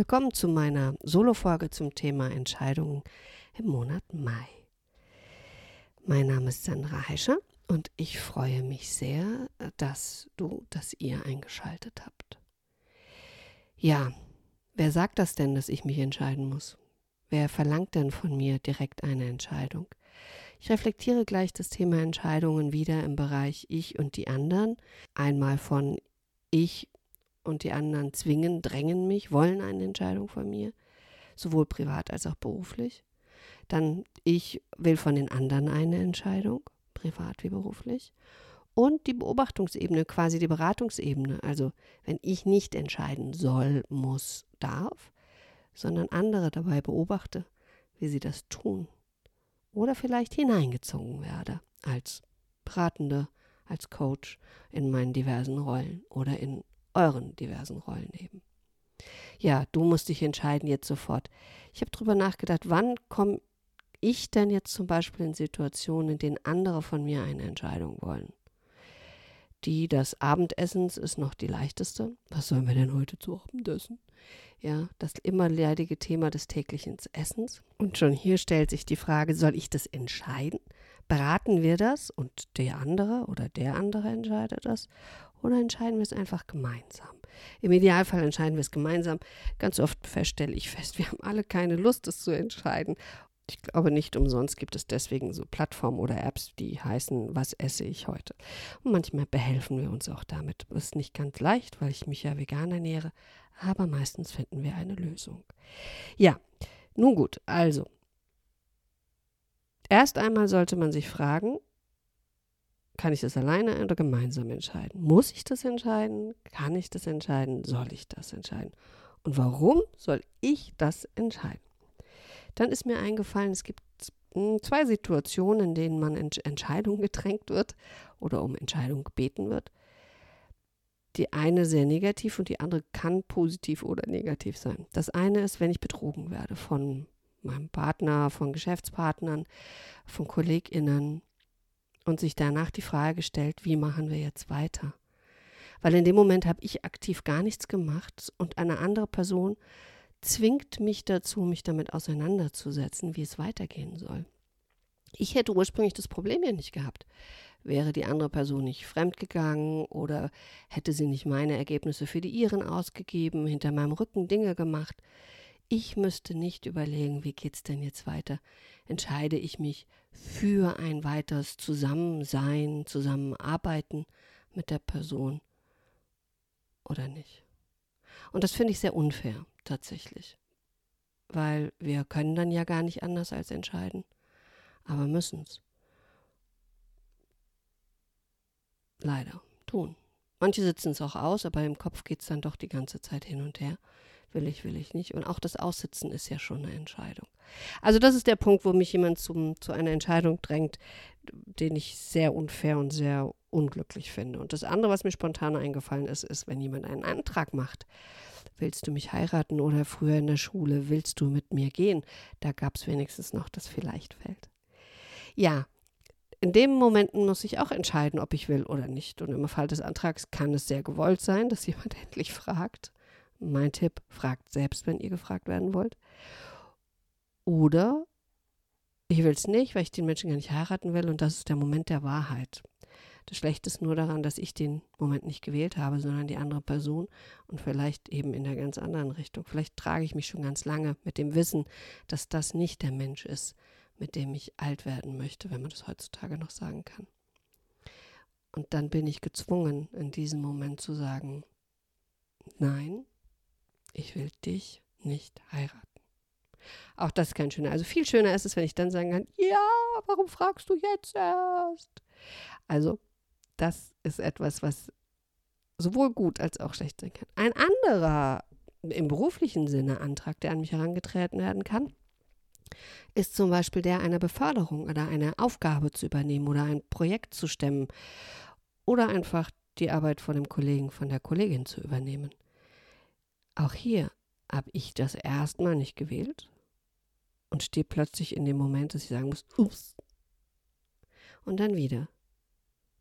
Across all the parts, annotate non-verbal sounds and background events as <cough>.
Willkommen zu meiner Solo-Folge zum Thema Entscheidungen im Monat Mai. Mein Name ist Sandra Heischer und ich freue mich sehr, dass du, dass ihr eingeschaltet habt. Ja, wer sagt das denn, dass ich mich entscheiden muss? Wer verlangt denn von mir direkt eine Entscheidung? Ich reflektiere gleich das Thema Entscheidungen wieder im Bereich Ich und die anderen. Einmal von Ich und die anderen zwingen, drängen mich, wollen eine Entscheidung von mir, sowohl privat als auch beruflich. Dann ich will von den anderen eine Entscheidung, privat wie beruflich. Und die Beobachtungsebene, quasi die Beratungsebene. Also wenn ich nicht entscheiden soll, muss, darf, sondern andere dabei beobachte, wie sie das tun. Oder vielleicht hineingezogen werde als Beratende, als Coach in meinen diversen Rollen oder in euren diversen Rollen eben. Ja, du musst dich entscheiden jetzt sofort. Ich habe darüber nachgedacht, wann komme ich denn jetzt zum Beispiel in Situationen, in denen andere von mir eine Entscheidung wollen. Die des Abendessens ist noch die leichteste. Was sollen wir denn heute zu Abend essen? Ja, das immer leidige Thema des täglichen Essens. Und schon hier stellt sich die Frage, soll ich das entscheiden? Beraten wir das und der andere oder der andere entscheidet das? Oder entscheiden wir es einfach gemeinsam? Im Idealfall entscheiden wir es gemeinsam. Ganz oft feststelle ich fest, wir haben alle keine Lust, es zu entscheiden. Ich glaube, nicht umsonst gibt es deswegen so Plattformen oder Apps, die heißen, was esse ich heute? Und manchmal behelfen wir uns auch damit. Das ist nicht ganz leicht, weil ich mich ja vegan ernähre, aber meistens finden wir eine Lösung. Ja, nun gut, also. Erst einmal sollte man sich fragen, kann ich das alleine oder gemeinsam entscheiden? Muss ich das entscheiden? Kann ich das entscheiden? Soll ich das entscheiden? Und warum soll ich das entscheiden? Dann ist mir eingefallen, es gibt hm, zwei Situationen, in denen man in Entscheidungen gedrängt wird oder um Entscheidungen gebeten wird. Die eine sehr negativ und die andere kann positiv oder negativ sein. Das eine ist, wenn ich betrogen werde von meinem Partner, von Geschäftspartnern, von KollegInnen, und sich danach die Frage stellt, wie machen wir jetzt weiter? Weil in dem Moment habe ich aktiv gar nichts gemacht und eine andere Person zwingt mich dazu, mich damit auseinanderzusetzen, wie es weitergehen soll. Ich hätte ursprünglich das Problem ja nicht gehabt. Wäre die andere Person nicht fremdgegangen oder hätte sie nicht meine Ergebnisse für die ihren ausgegeben, hinter meinem Rücken Dinge gemacht. Ich müsste nicht überlegen, wie geht's denn jetzt weiter? Entscheide ich mich für ein weiteres Zusammensein, Zusammenarbeiten mit der Person oder nicht. Und das finde ich sehr unfair, tatsächlich. Weil wir können dann ja gar nicht anders als entscheiden, aber müssen es. Leider tun. Manche sitzen es auch aus, aber im Kopf geht es dann doch die ganze Zeit hin und her will ich, will ich nicht. Und auch das Aussitzen ist ja schon eine Entscheidung. Also das ist der Punkt, wo mich jemand zum, zu einer Entscheidung drängt, den ich sehr unfair und sehr unglücklich finde. Und das andere, was mir spontan eingefallen ist, ist, wenn jemand einen Antrag macht. Willst du mich heiraten oder früher in der Schule, willst du mit mir gehen? Da gab es wenigstens noch das vielleicht fällt. Ja, in dem Moment muss ich auch entscheiden, ob ich will oder nicht. Und im Fall des Antrags kann es sehr gewollt sein, dass jemand <laughs> endlich fragt. Mein Tipp, fragt selbst, wenn ihr gefragt werden wollt. Oder ich will es nicht, weil ich den Menschen gar nicht heiraten will und das ist der Moment der Wahrheit. Das Schlechte ist nur daran, dass ich den Moment nicht gewählt habe, sondern die andere Person und vielleicht eben in der ganz anderen Richtung. Vielleicht trage ich mich schon ganz lange mit dem Wissen, dass das nicht der Mensch ist, mit dem ich alt werden möchte, wenn man das heutzutage noch sagen kann. Und dann bin ich gezwungen, in diesem Moment zu sagen, nein, ich will dich nicht heiraten. Auch das ist kein schöner. Also viel schöner ist es, wenn ich dann sagen kann, ja, warum fragst du jetzt erst? Also das ist etwas, was sowohl gut als auch schlecht sein kann. Ein anderer im beruflichen Sinne Antrag, der an mich herangetreten werden kann, ist zum Beispiel der einer Beförderung oder eine Aufgabe zu übernehmen oder ein Projekt zu stemmen oder einfach die Arbeit von dem Kollegen, von der Kollegin zu übernehmen. Auch hier habe ich das erstmal nicht gewählt und stehe plötzlich in dem Moment, dass ich sagen muss, ups. Und dann wieder.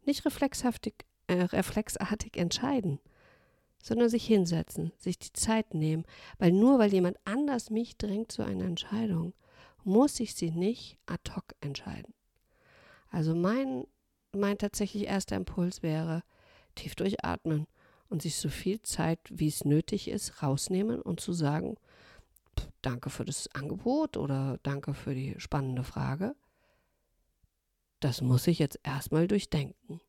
Nicht reflexhaftig, äh, reflexartig entscheiden, sondern sich hinsetzen, sich die Zeit nehmen, weil nur weil jemand anders mich drängt zu einer Entscheidung, muss ich sie nicht ad hoc entscheiden. Also mein, mein tatsächlich erster Impuls wäre, tief durchatmen und sich so viel Zeit, wie es nötig ist, rausnehmen und zu sagen, danke für das Angebot oder danke für die spannende Frage. Das muss ich jetzt erstmal durchdenken,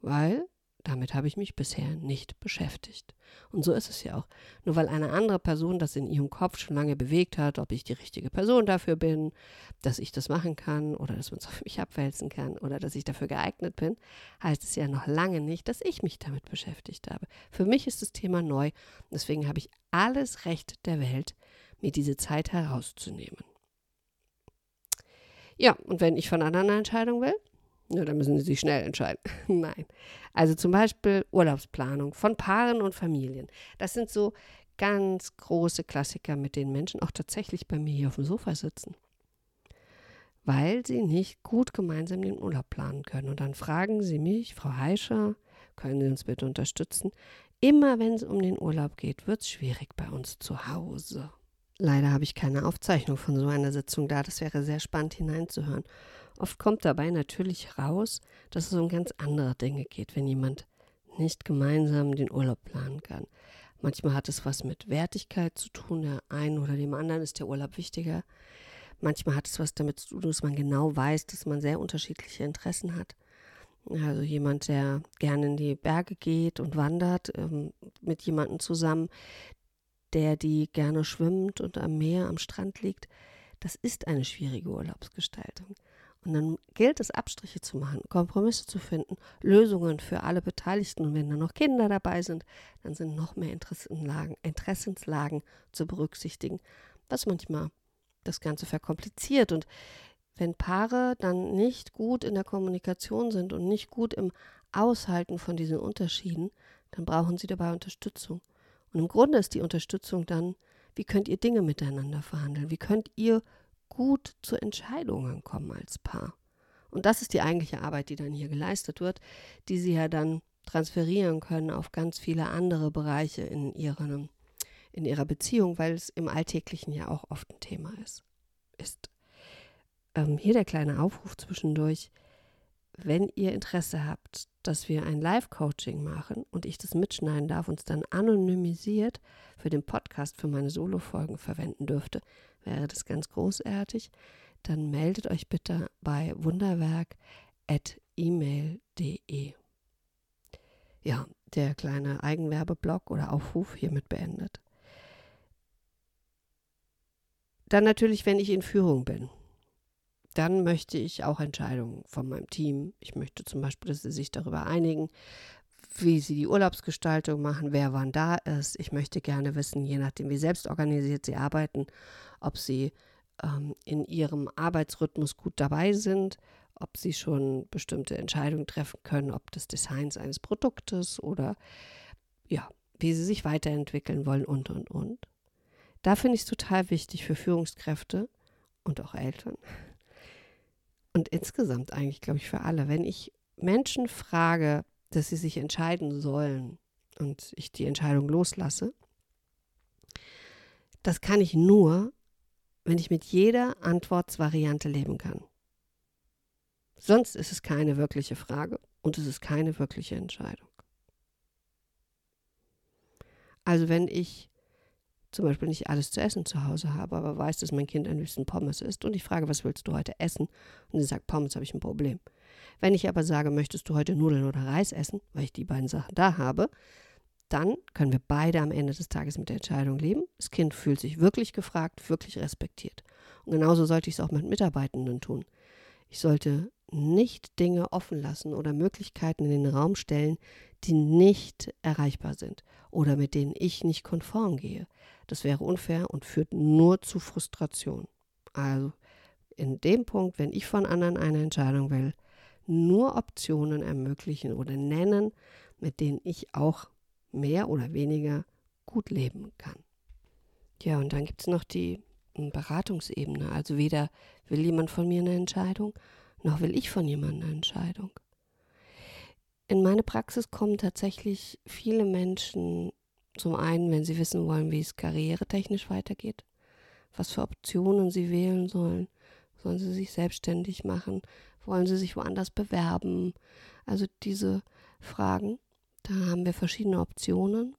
weil damit habe ich mich bisher nicht beschäftigt. Und so ist es ja auch. Nur weil eine andere Person das in ihrem Kopf schon lange bewegt hat, ob ich die richtige Person dafür bin, dass ich das machen kann oder dass man es auf mich abwälzen kann oder dass ich dafür geeignet bin, heißt es ja noch lange nicht, dass ich mich damit beschäftigt habe. Für mich ist das Thema neu. Deswegen habe ich alles Recht der Welt, mir diese Zeit herauszunehmen. Ja, und wenn ich von anderen eine Entscheidung will, ja, dann müssen sie sich schnell entscheiden. <laughs> Nein. Also zum Beispiel Urlaubsplanung von Paaren und Familien. Das sind so ganz große Klassiker, mit denen Menschen auch tatsächlich bei mir hier auf dem Sofa sitzen. Weil sie nicht gut gemeinsam den Urlaub planen können. Und dann fragen sie mich, Frau Heischer, können Sie uns bitte unterstützen? Immer wenn es um den Urlaub geht, wird es schwierig bei uns zu Hause. Leider habe ich keine Aufzeichnung von so einer Sitzung da. Das wäre sehr spannend hineinzuhören. Oft kommt dabei natürlich raus, dass es um ganz andere Dinge geht, wenn jemand nicht gemeinsam den Urlaub planen kann. Manchmal hat es was mit Wertigkeit zu tun, der einen oder dem anderen ist der Urlaub wichtiger. Manchmal hat es was damit zu tun, dass man genau weiß, dass man sehr unterschiedliche Interessen hat. Also jemand, der gerne in die Berge geht und wandert, ähm, mit jemandem zusammen, der die gerne schwimmt und am Meer, am Strand liegt, das ist eine schwierige Urlaubsgestaltung. Und dann gilt es, Abstriche zu machen, Kompromisse zu finden, Lösungen für alle Beteiligten. Und wenn dann noch Kinder dabei sind, dann sind noch mehr Interessenlagen, Interessenslagen zu berücksichtigen, was manchmal das Ganze verkompliziert. Und wenn Paare dann nicht gut in der Kommunikation sind und nicht gut im Aushalten von diesen Unterschieden, dann brauchen sie dabei Unterstützung. Und im Grunde ist die Unterstützung dann, wie könnt ihr Dinge miteinander verhandeln? Wie könnt ihr gut zu Entscheidungen kommen als Paar? Und das ist die eigentliche Arbeit, die dann hier geleistet wird, die sie ja dann transferieren können auf ganz viele andere Bereiche in, ihren, in ihrer Beziehung, weil es im Alltäglichen ja auch oft ein Thema ist. ist. Ähm, hier der kleine Aufruf zwischendurch wenn ihr Interesse habt, dass wir ein Live-Coaching machen und ich das mitschneiden darf und es dann anonymisiert für den Podcast, für meine Solo-Folgen verwenden dürfte, wäre das ganz großartig. Dann meldet euch bitte bei wunderwerk.email.de. Ja, der kleine Eigenwerbeblock oder Aufruf hiermit beendet. Dann natürlich, wenn ich in Führung bin dann möchte ich auch Entscheidungen von meinem Team. Ich möchte zum Beispiel, dass sie sich darüber einigen, wie sie die Urlaubsgestaltung machen, wer wann da ist. Ich möchte gerne wissen, je nachdem, wie selbst organisiert sie arbeiten, ob sie ähm, in ihrem Arbeitsrhythmus gut dabei sind, ob sie schon bestimmte Entscheidungen treffen können, ob des Designs eines Produktes oder ja, wie sie sich weiterentwickeln wollen und und und. Da finde ich es total wichtig für Führungskräfte und auch Eltern, und insgesamt eigentlich, glaube ich, für alle, wenn ich Menschen frage, dass sie sich entscheiden sollen und ich die Entscheidung loslasse, das kann ich nur, wenn ich mit jeder Antwortsvariante leben kann. Sonst ist es keine wirkliche Frage und es ist keine wirkliche Entscheidung. Also wenn ich zum Beispiel nicht alles zu essen zu Hause habe, aber weiß, dass mein Kind ein bisschen Pommes isst und ich frage, was willst du heute essen? Und sie sagt, Pommes habe ich ein Problem. Wenn ich aber sage, möchtest du heute Nudeln oder Reis essen, weil ich die beiden Sachen da habe, dann können wir beide am Ende des Tages mit der Entscheidung leben. Das Kind fühlt sich wirklich gefragt, wirklich respektiert. Und genauso sollte ich es auch mit Mitarbeitenden tun. Ich sollte nicht Dinge offen lassen oder Möglichkeiten in den Raum stellen, die nicht erreichbar sind oder mit denen ich nicht konform gehe. Das wäre unfair und führt nur zu Frustration. Also in dem Punkt, wenn ich von anderen eine Entscheidung will, nur Optionen ermöglichen oder nennen, mit denen ich auch mehr oder weniger gut leben kann. Ja, und dann gibt es noch die hm, Beratungsebene. Also weder will jemand von mir eine Entscheidung, noch will ich von jemandem eine Entscheidung. In meine Praxis kommen tatsächlich viele Menschen zum einen, wenn sie wissen wollen, wie es karrieretechnisch weitergeht, was für Optionen sie wählen sollen. Sollen sie sich selbstständig machen? Wollen sie sich woanders bewerben? Also diese Fragen, da haben wir verschiedene Optionen,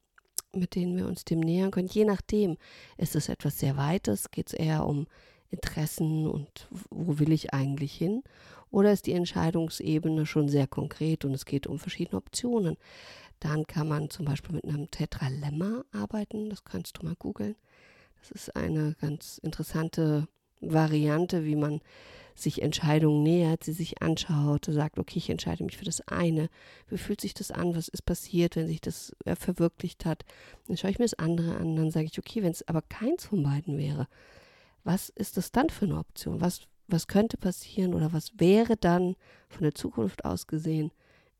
mit denen wir uns dem nähern können. Je nachdem, ist es etwas sehr Weites, geht es eher um Interessen und wo will ich eigentlich hin? Oder ist die Entscheidungsebene schon sehr konkret und es geht um verschiedene Optionen? Dann kann man zum Beispiel mit einem Tetralemma arbeiten, das kannst du mal googeln. Das ist eine ganz interessante Variante, wie man sich Entscheidungen nähert, sie sich anschaut, sagt, okay, ich entscheide mich für das eine. Wie fühlt sich das an? Was ist passiert, wenn sich das äh, verwirklicht hat? Dann schaue ich mir das andere an, dann sage ich, okay, wenn es aber keins von beiden wäre, was ist das dann für eine Option? Was, was könnte passieren oder was wäre dann von der Zukunft aus gesehen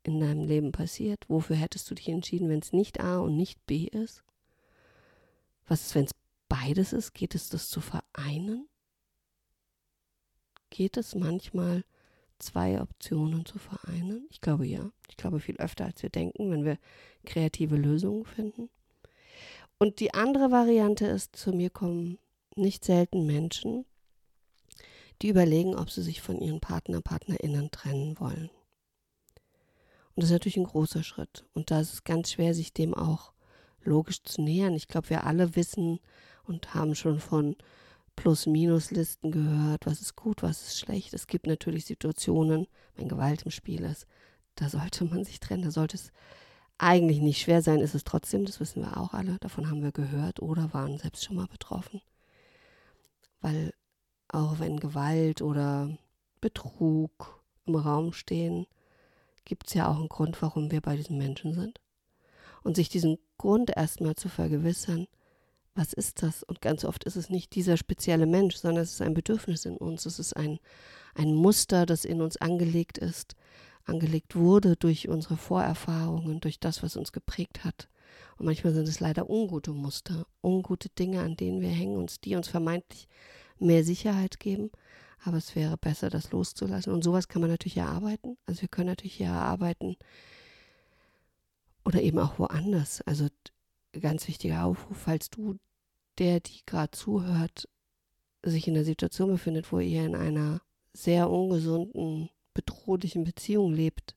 in deinem Leben passiert? Wofür hättest du dich entschieden, wenn es nicht A und nicht B ist? Was ist, wenn es beides ist? Geht es das zu vereinen? Geht es manchmal, zwei Optionen zu vereinen? Ich glaube ja. Ich glaube viel öfter, als wir denken, wenn wir kreative Lösungen finden. Und die andere Variante ist, zu mir kommen nicht selten Menschen, die überlegen, ob sie sich von ihren Partner, Partnerinnen trennen wollen. Und das ist natürlich ein großer Schritt. Und da ist es ganz schwer, sich dem auch logisch zu nähern. Ich glaube, wir alle wissen und haben schon von Plus-Minus-Listen gehört, was ist gut, was ist schlecht. Es gibt natürlich Situationen, wenn Gewalt im Spiel ist, da sollte man sich trennen, da sollte es eigentlich nicht schwer sein, ist es trotzdem, das wissen wir auch alle, davon haben wir gehört oder waren selbst schon mal betroffen. Weil auch wenn Gewalt oder Betrug im Raum stehen, gibt es ja auch einen Grund, warum wir bei diesen Menschen sind. Und sich diesen Grund erstmal zu vergewissern, was ist das? Und ganz oft ist es nicht dieser spezielle Mensch, sondern es ist ein Bedürfnis in uns. Es ist ein, ein Muster, das in uns angelegt ist, angelegt wurde durch unsere Vorerfahrungen, durch das, was uns geprägt hat. Und manchmal sind es leider ungute Muster, ungute Dinge, an denen wir hängen uns, die uns vermeintlich mehr Sicherheit geben. Aber es wäre besser, das loszulassen. Und sowas kann man natürlich erarbeiten. Also wir können natürlich erarbeiten oder eben auch woanders. Also ganz wichtiger Aufruf, falls du, der, die gerade zuhört, sich in der Situation befindet, wo ihr in einer sehr ungesunden, bedrohlichen Beziehung lebt,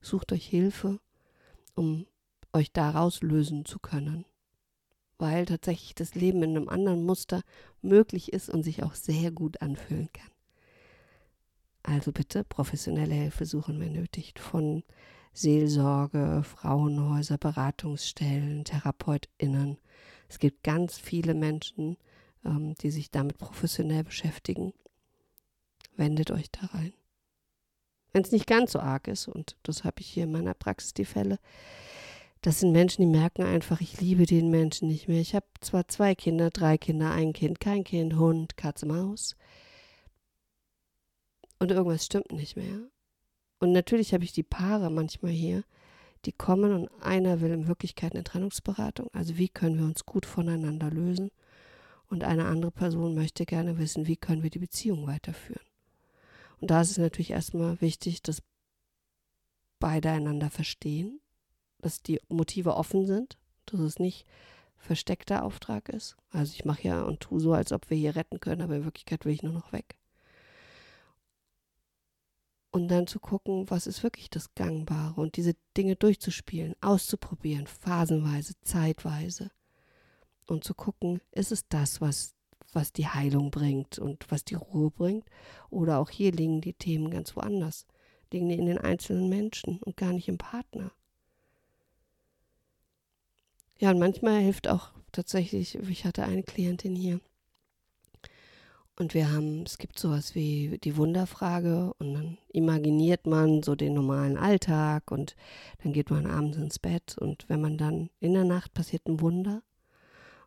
sucht euch Hilfe, um euch daraus lösen zu können. Weil tatsächlich das Leben in einem anderen Muster möglich ist und sich auch sehr gut anfühlen kann. Also bitte professionelle Hilfe suchen, wenn nötig, von Seelsorge, Frauenhäuser, Beratungsstellen, TherapeutInnen. Es gibt ganz viele Menschen, ähm, die sich damit professionell beschäftigen. Wendet euch da rein. Wenn es nicht ganz so arg ist, und das habe ich hier in meiner Praxis die Fälle, das sind Menschen, die merken einfach, ich liebe den Menschen nicht mehr. Ich habe zwar zwei Kinder, drei Kinder, ein Kind, kein Kind, Hund, Katze, Maus. Und irgendwas stimmt nicht mehr. Und natürlich habe ich die Paare manchmal hier, die kommen und einer will in Wirklichkeit eine Trennungsberatung. Also wie können wir uns gut voneinander lösen? Und eine andere Person möchte gerne wissen, wie können wir die Beziehung weiterführen. Und da ist es natürlich erstmal wichtig, dass beide einander verstehen, dass die Motive offen sind, dass es nicht versteckter Auftrag ist. Also ich mache ja und tue so, als ob wir hier retten können, aber in Wirklichkeit will ich nur noch weg. Und dann zu gucken, was ist wirklich das Gangbare und diese Dinge durchzuspielen, auszuprobieren, phasenweise, zeitweise. Und zu gucken, ist es das, was, was die Heilung bringt und was die Ruhe bringt? Oder auch hier liegen die Themen ganz woanders, liegen die in den einzelnen Menschen und gar nicht im Partner. Ja, und manchmal hilft auch tatsächlich, ich hatte eine Klientin hier, Und wir haben, es gibt sowas wie die Wunderfrage und dann imaginiert man so den normalen Alltag und dann geht man abends ins Bett und wenn man dann in der Nacht passiert ein Wunder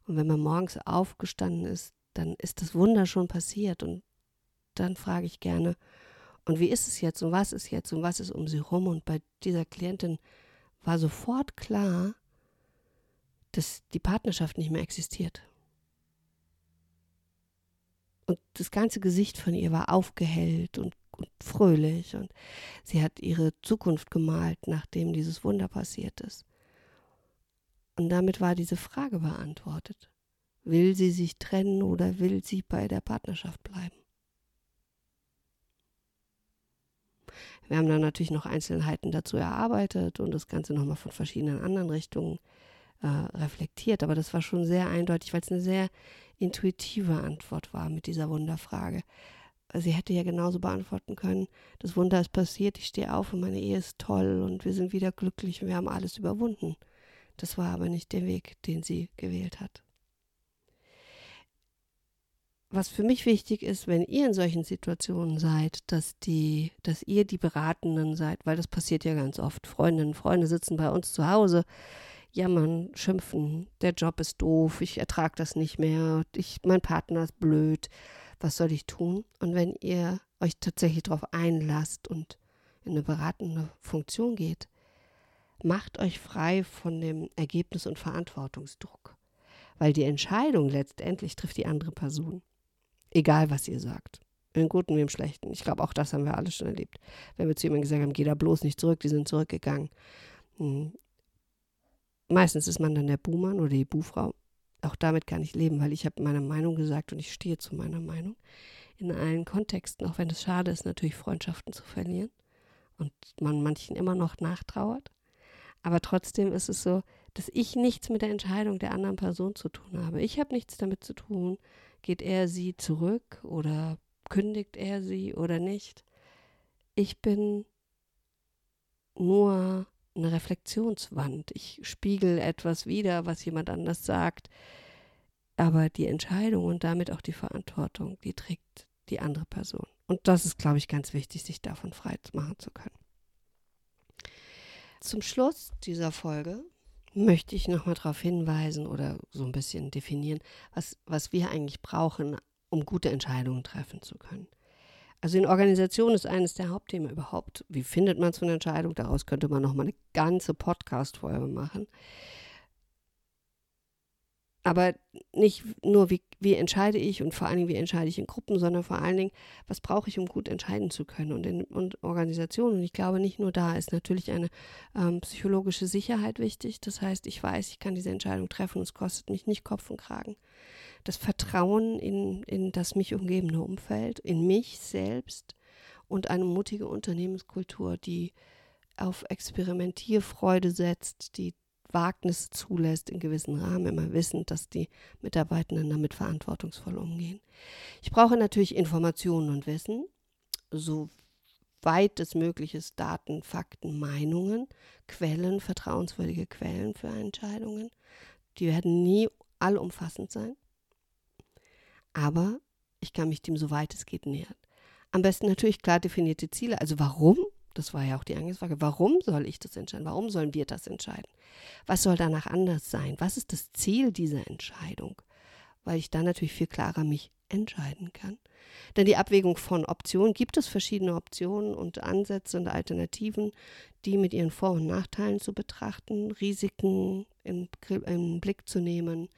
und wenn man morgens aufgestanden ist, dann ist das Wunder schon passiert und dann frage ich gerne, und wie ist es jetzt und was ist jetzt und was ist um sie rum? Und bei dieser Klientin war sofort klar, dass die Partnerschaft nicht mehr existiert. Und das ganze Gesicht von ihr war aufgehellt und, und fröhlich und sie hat ihre Zukunft gemalt, nachdem dieses Wunder passiert ist. Und damit war diese Frage beantwortet. Will sie sich trennen oder will sie bei der Partnerschaft bleiben? Wir haben dann natürlich noch Einzelheiten dazu erarbeitet und das Ganze nochmal von verschiedenen anderen Richtungen äh, reflektiert. Aber das war schon sehr eindeutig, weil es eine sehr intuitive Antwort war mit dieser Wunderfrage. Sie hätte ja genauso beantworten können, das Wunder ist passiert, ich stehe auf und meine Ehe ist toll und wir sind wieder glücklich und wir haben alles überwunden. Das war aber nicht der Weg, den sie gewählt hat. Was für mich wichtig ist, wenn ihr in solchen Situationen seid, dass die, dass ihr die Beratenden seid, weil das passiert ja ganz oft. Freundinnen, Freunde sitzen bei uns zu Hause, jammern, schimpfen, der Job ist doof, ich ertrage das nicht mehr, ich, mein Partner ist blöd, was soll ich tun? Und wenn ihr euch tatsächlich darauf einlasst und in eine beratende Funktion geht, macht euch frei von dem Ergebnis- und Verantwortungsdruck, weil die Entscheidung letztendlich trifft die andere Person. Egal, was ihr sagt. Im Guten wie im Schlechten. Ich glaube, auch das haben wir alle schon erlebt. Wenn wir zu jemandem gesagt haben, geh da bloß nicht zurück, die sind zurückgegangen. Meistens ist man dann der Buhmann oder die Buhfrau. Auch damit kann ich leben, weil ich habe meine Meinung gesagt und ich stehe zu meiner Meinung. In allen Kontexten, auch wenn es schade ist, natürlich Freundschaften zu verlieren und man manchen immer noch nachtrauert. Aber trotzdem ist es so, dass ich nichts mit der Entscheidung der anderen Person zu tun habe. Ich habe nichts damit zu tun, geht er sie zurück oder kündigt er sie oder nicht. Ich bin nur eine Reflexionswand. Ich spiegel etwas wider, was jemand anders sagt. Aber die Entscheidung und damit auch die Verantwortung, die trägt die andere Person. Und das ist, glaube ich, ganz wichtig, sich davon frei machen zu können. Zum Schluss dieser Folge möchte ich nochmal darauf hinweisen oder so ein bisschen definieren, was, was wir eigentlich brauchen, um gute Entscheidungen treffen zu können. Also in Organisation ist eines der Hauptthemen überhaupt. Wie findet man so eine Entscheidung? Daraus könnte man nochmal eine ganze Podcast-Folge machen. Aber nicht nur, wie, wie entscheide ich und vor allen Dingen, wie entscheide ich in Gruppen, sondern vor allen Dingen, was brauche ich, um gut entscheiden zu können und in und Organisationen. Und ich glaube, nicht nur da ist natürlich eine ähm, psychologische Sicherheit wichtig. Das heißt, ich weiß, ich kann diese Entscheidung treffen und es kostet mich nicht Kopf und Kragen. Das Vertrauen in, in das mich umgebende Umfeld, in mich selbst und eine mutige Unternehmenskultur, die auf Experimentierfreude setzt, die Wagnisse zulässt in gewissen Rahmen, immer wissend, dass die Mitarbeitenden damit verantwortungsvoll umgehen. Ich brauche natürlich Informationen und Wissen, soweit es möglich ist, Daten, Fakten, Meinungen, Quellen, vertrauenswürdige Quellen für Entscheidungen. Die werden nie allumfassend sein, aber ich kann mich dem, soweit es geht, nähern. Am besten natürlich klar definierte Ziele. Also warum das war ja auch die Eingangsfrage. Warum soll ich das entscheiden? Warum sollen wir das entscheiden? Was soll danach anders sein? Was ist das Ziel dieser Entscheidung? Weil ich dann natürlich viel klarer mich entscheiden kann. Denn die Abwägung von Optionen, gibt es verschiedene Optionen und Ansätze und Alternativen, die mit ihren Vor- und Nachteilen zu betrachten, Risiken in, in Blick zu nehmen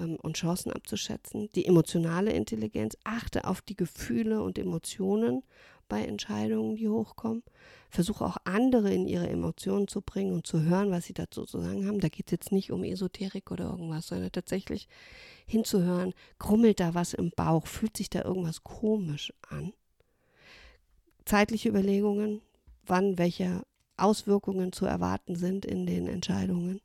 ähm, und Chancen abzuschätzen. Die emotionale Intelligenz, achte auf die Gefühle und Emotionen bei Entscheidungen, die hochkommen. Versuche auch andere in ihre Emotionen zu bringen und zu hören, was sie dazu zu sagen haben. Da geht es jetzt nicht um Esoterik oder irgendwas, sondern tatsächlich hinzuhören, krummelt da was im Bauch, fühlt sich da irgendwas komisch an. Zeitliche Überlegungen, wann welche Auswirkungen zu erwarten sind in den Entscheidungen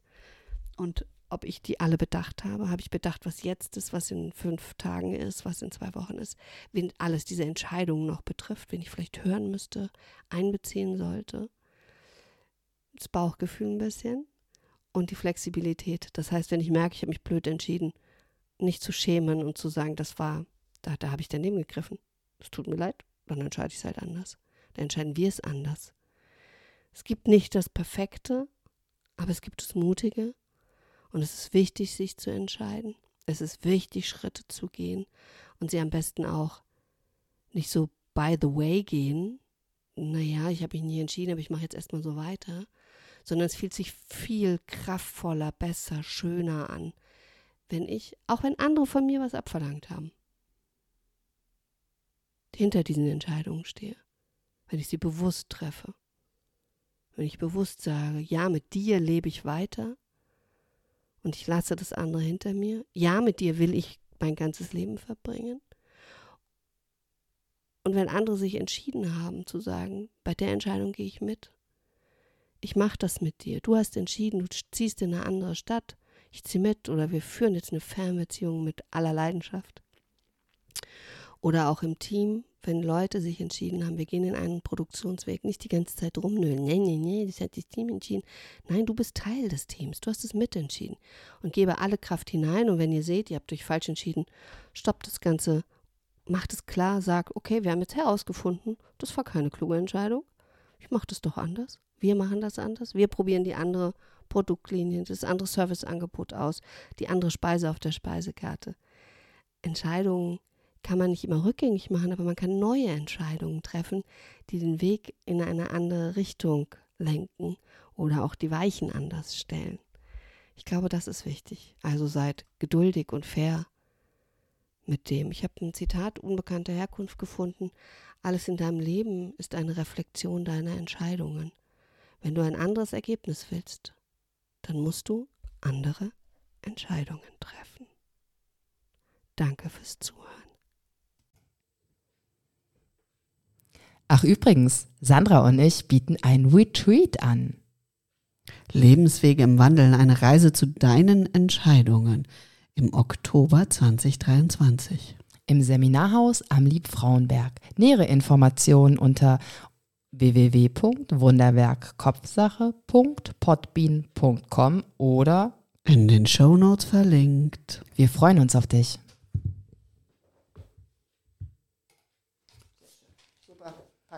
und ob ich die alle bedacht habe. Habe ich bedacht, was jetzt ist, was in fünf Tagen ist, was in zwei Wochen ist, wen alles diese Entscheidungen noch betrifft, wen ich vielleicht hören müsste, einbeziehen sollte. Das Bauchgefühl ein bisschen und die Flexibilität. Das heißt, wenn ich merke, ich habe mich blöd entschieden, nicht zu schämen und zu sagen, das war, Da, da habe ich daneben gegriffen. Es tut mir leid, dann entscheide ich es halt anders. Dann entscheiden wir es anders. Es gibt nicht das Perfekte, aber es gibt das Mutige. Und es ist wichtig, sich zu entscheiden. Es ist wichtig, Schritte zu gehen und sie am besten auch nicht so by the way gehen. Naja, ich habe mich nie entschieden, aber ich mache jetzt erstmal so weiter. Sondern es fühlt sich viel kraftvoller, besser, schöner an, wenn ich, auch wenn andere von mir was abverlangt haben, hinter diesen Entscheidungen stehe. Wenn ich sie bewusst treffe. Wenn ich bewusst sage, ja, mit dir lebe ich weiter und ich lasse das andere hinter mir. Ja, mit dir will ich mein ganzes Leben verbringen. Und wenn andere sich entschieden haben zu sagen, bei der Entscheidung gehe ich mit. Ich mache das mit dir. Du hast entschieden, du ziehst in eine andere Stadt. Ich ziehe mit oder wir führen jetzt eine Fernbeziehung mit aller Leidenschaft. Oder auch im Team, wenn Leute sich entschieden haben, wir gehen in einen Produktionsweg, nicht die ganze Zeit rumnölen. Nee, nee, nee, das hat das Team entschieden. Nein, du bist Teil des Teams. Du hast es mitentschieden. Und gebe alle Kraft hinein. Und wenn ihr seht, ihr habt euch falsch entschieden, stoppt das Ganze, macht es klar, sagt, okay, wir haben jetzt herausgefunden, das war keine kluge Entscheidung. Ich mache das doch anders. Wir machen das anders. Wir probieren die andere Produktlinie, das andere Serviceangebot aus, die andere Speise auf der Speisekarte. Entscheidungen kann man nicht immer rückgängig machen, aber man kann neue Entscheidungen treffen, die den Weg in eine andere Richtung lenken oder auch die Weichen anders stellen. Ich glaube, das ist wichtig. Also seid geduldig und fair mit dem. Ich habe ein Zitat unbekannter Herkunft gefunden. Alles in deinem Leben ist eine Reflexion deiner Entscheidungen. Wenn du ein anderes Ergebnis willst, dann musst du andere Entscheidungen treffen. Danke fürs Zuhören. Ach übrigens, Sandra und ich bieten ein Retreat an. Lebenswege im Wandel, eine Reise zu deinen Entscheidungen im Oktober 2023. Im Seminarhaus am Liebfrauenberg. Nähere Informationen unter www.wunderwerkkopfsache.podbean.com oder in den Shownotes verlinkt. Wir freuen uns auf dich.